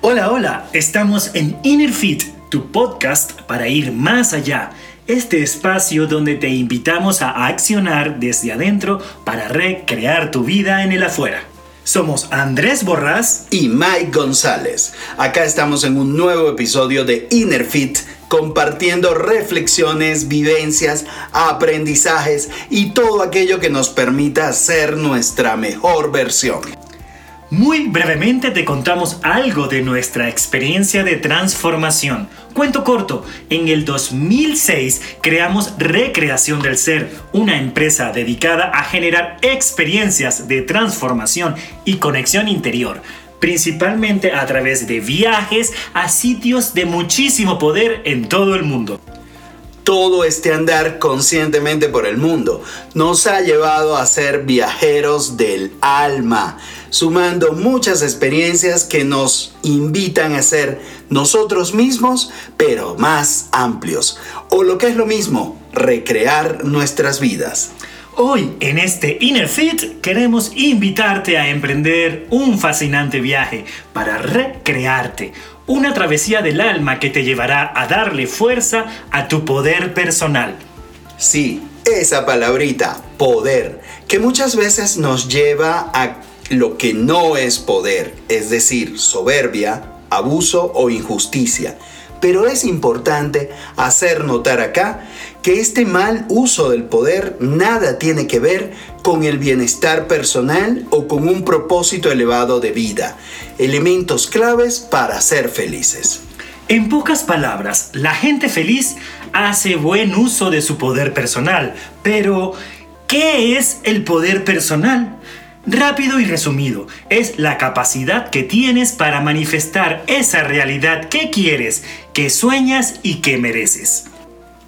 Hola, hola, estamos en Inner Fit, tu podcast para ir más allá. Este espacio donde te invitamos a accionar desde adentro para recrear tu vida en el afuera. Somos Andrés Borrás y Mike González. Acá estamos en un nuevo episodio de Inner Fit compartiendo reflexiones, vivencias, aprendizajes y todo aquello que nos permita ser nuestra mejor versión. Muy brevemente te contamos algo de nuestra experiencia de transformación. Cuento corto, en el 2006 creamos Recreación del Ser, una empresa dedicada a generar experiencias de transformación y conexión interior, principalmente a través de viajes a sitios de muchísimo poder en todo el mundo todo este andar conscientemente por el mundo nos ha llevado a ser viajeros del alma, sumando muchas experiencias que nos invitan a ser nosotros mismos, pero más amplios. O lo que es lo mismo, recrear nuestras vidas. Hoy en este Inner Fit queremos invitarte a emprender un fascinante viaje para recrearte una travesía del alma que te llevará a darle fuerza a tu poder personal. Sí, esa palabrita, poder, que muchas veces nos lleva a lo que no es poder, es decir, soberbia, abuso o injusticia. Pero es importante hacer notar acá que este mal uso del poder nada tiene que ver con el bienestar personal o con un propósito elevado de vida, elementos claves para ser felices. En pocas palabras, la gente feliz hace buen uso de su poder personal, pero ¿qué es el poder personal? Rápido y resumido, es la capacidad que tienes para manifestar esa realidad que quieres, que sueñas y que mereces.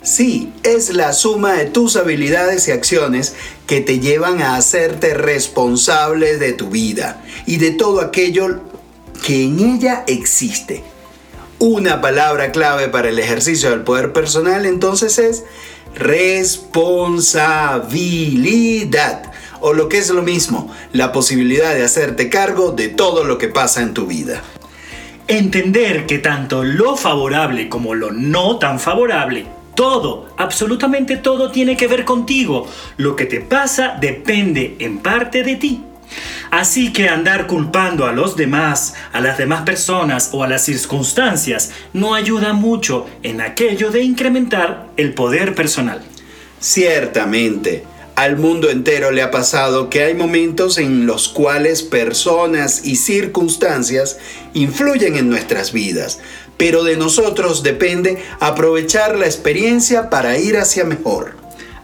Sí, es la suma de tus habilidades y acciones que te llevan a hacerte responsable de tu vida y de todo aquello que en ella existe. Una palabra clave para el ejercicio del poder personal entonces es responsabilidad. O lo que es lo mismo, la posibilidad de hacerte cargo de todo lo que pasa en tu vida. Entender que tanto lo favorable como lo no tan favorable todo, absolutamente todo tiene que ver contigo. Lo que te pasa depende en parte de ti. Así que andar culpando a los demás, a las demás personas o a las circunstancias no ayuda mucho en aquello de incrementar el poder personal. Ciertamente, al mundo entero le ha pasado que hay momentos en los cuales personas y circunstancias influyen en nuestras vidas, pero de nosotros depende aprovechar la experiencia para ir hacia mejor.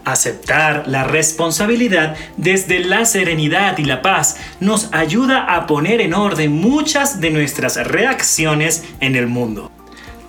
Aceptar la responsabilidad desde la serenidad y la paz nos ayuda a poner en orden muchas de nuestras reacciones en el mundo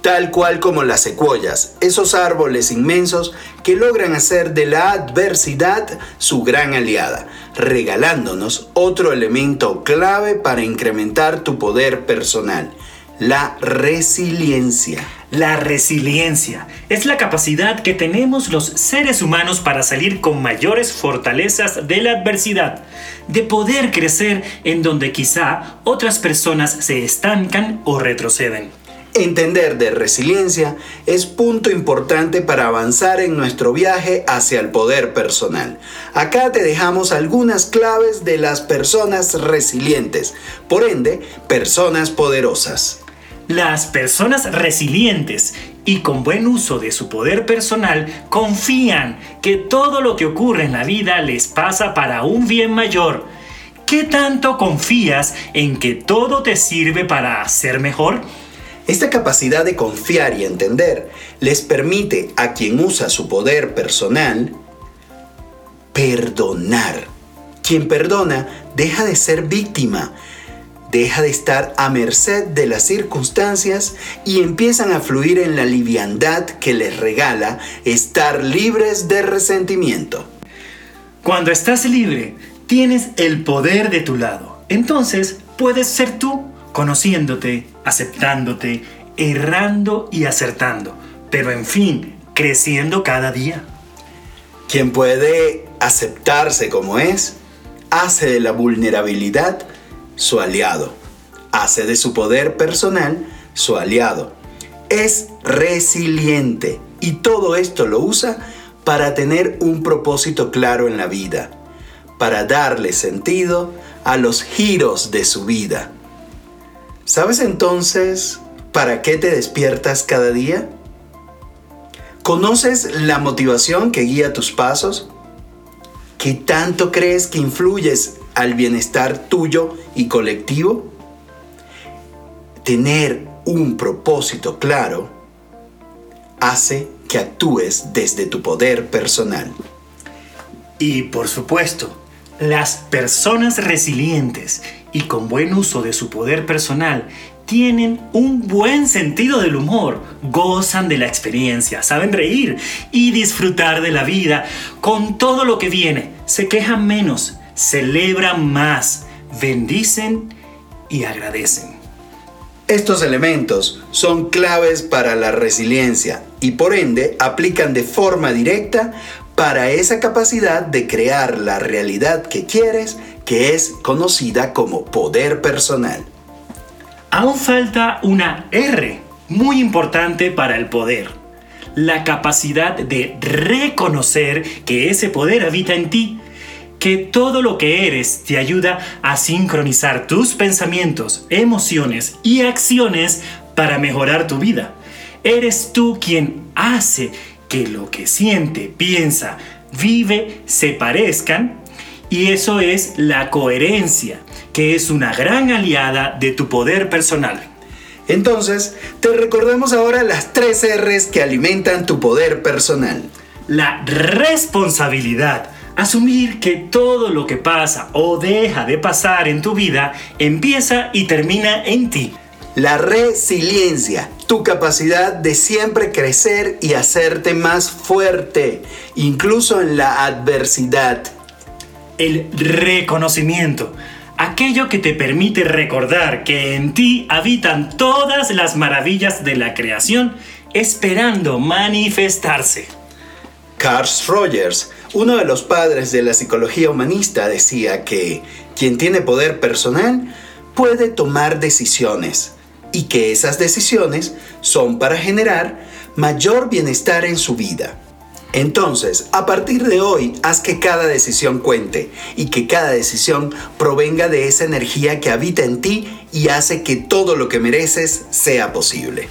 tal cual como las secuoyas, esos árboles inmensos que logran hacer de la adversidad su gran aliada, regalándonos otro elemento clave para incrementar tu poder personal, la resiliencia. La resiliencia es la capacidad que tenemos los seres humanos para salir con mayores fortalezas de la adversidad, de poder crecer en donde quizá otras personas se estancan o retroceden. Entender de resiliencia es punto importante para avanzar en nuestro viaje hacia el poder personal. Acá te dejamos algunas claves de las personas resilientes, por ende, personas poderosas. Las personas resilientes y con buen uso de su poder personal confían que todo lo que ocurre en la vida les pasa para un bien mayor. ¿Qué tanto confías en que todo te sirve para ser mejor? Esta capacidad de confiar y entender les permite a quien usa su poder personal perdonar. Quien perdona deja de ser víctima deja de estar a merced de las circunstancias y empiezan a fluir en la liviandad que les regala estar libres de resentimiento. Cuando estás libre, tienes el poder de tu lado. Entonces puedes ser tú, conociéndote, aceptándote, errando y acertando, pero en fin, creciendo cada día. Quien puede aceptarse como es, hace de la vulnerabilidad su aliado. hace de su poder personal su aliado. Es resiliente y todo esto lo usa para tener un propósito claro en la vida, para darle sentido a los giros de su vida. ¿Sabes entonces para qué te despiertas cada día? ¿Conoces la motivación que guía tus pasos? ¿Qué tanto crees que influyes al bienestar tuyo y colectivo? Tener un propósito claro hace que actúes desde tu poder personal. Y por supuesto, las personas resilientes y con buen uso de su poder personal tienen un buen sentido del humor, gozan de la experiencia, saben reír y disfrutar de la vida con todo lo que viene, se quejan menos, celebran más, bendicen y agradecen. Estos elementos son claves para la resiliencia y por ende aplican de forma directa para esa capacidad de crear la realidad que quieres, que es conocida como poder personal. Aún falta una R muy importante para el poder. La capacidad de reconocer que ese poder habita en ti que todo lo que eres te ayuda a sincronizar tus pensamientos, emociones y acciones para mejorar tu vida. Eres tú quien hace que lo que siente, piensa, vive se parezcan y eso es la coherencia, que es una gran aliada de tu poder personal. Entonces, te recordamos ahora las tres R's que alimentan tu poder personal. La responsabilidad, Asumir que todo lo que pasa o deja de pasar en tu vida empieza y termina en ti. La resiliencia, tu capacidad de siempre crecer y hacerte más fuerte, incluso en la adversidad. El reconocimiento, aquello que te permite recordar que en ti habitan todas las maravillas de la creación esperando manifestarse. Carl Rogers, uno de los padres de la psicología humanista, decía que quien tiene poder personal puede tomar decisiones y que esas decisiones son para generar mayor bienestar en su vida. Entonces, a partir de hoy, haz que cada decisión cuente y que cada decisión provenga de esa energía que habita en ti y hace que todo lo que mereces sea posible.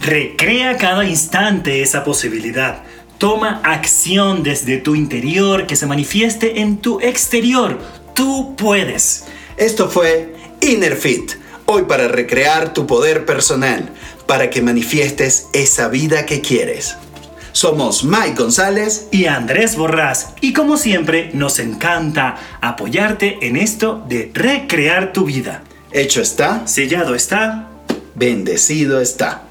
Recrea cada instante esa posibilidad Toma acción desde tu interior que se manifieste en tu exterior. Tú puedes. Esto fue Inner Fit, hoy para recrear tu poder personal, para que manifiestes esa vida que quieres. Somos Mike González y Andrés Borrás y como siempre nos encanta apoyarte en esto de recrear tu vida. Hecho está, sellado está, bendecido está.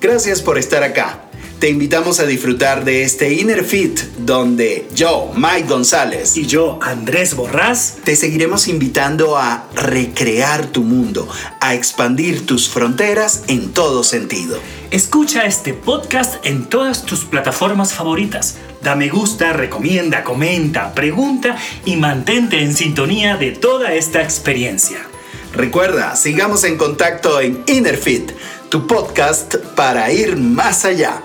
Gracias por estar acá te invitamos a disfrutar de este Inner Fit donde yo, Mike González y yo, Andrés Borrás, te seguiremos invitando a recrear tu mundo, a expandir tus fronteras en todo sentido. Escucha este podcast en todas tus plataformas favoritas. Da me gusta, recomienda, comenta, pregunta y mantente en sintonía de toda esta experiencia. Recuerda, sigamos en contacto en Inner Fit, tu podcast para ir más allá.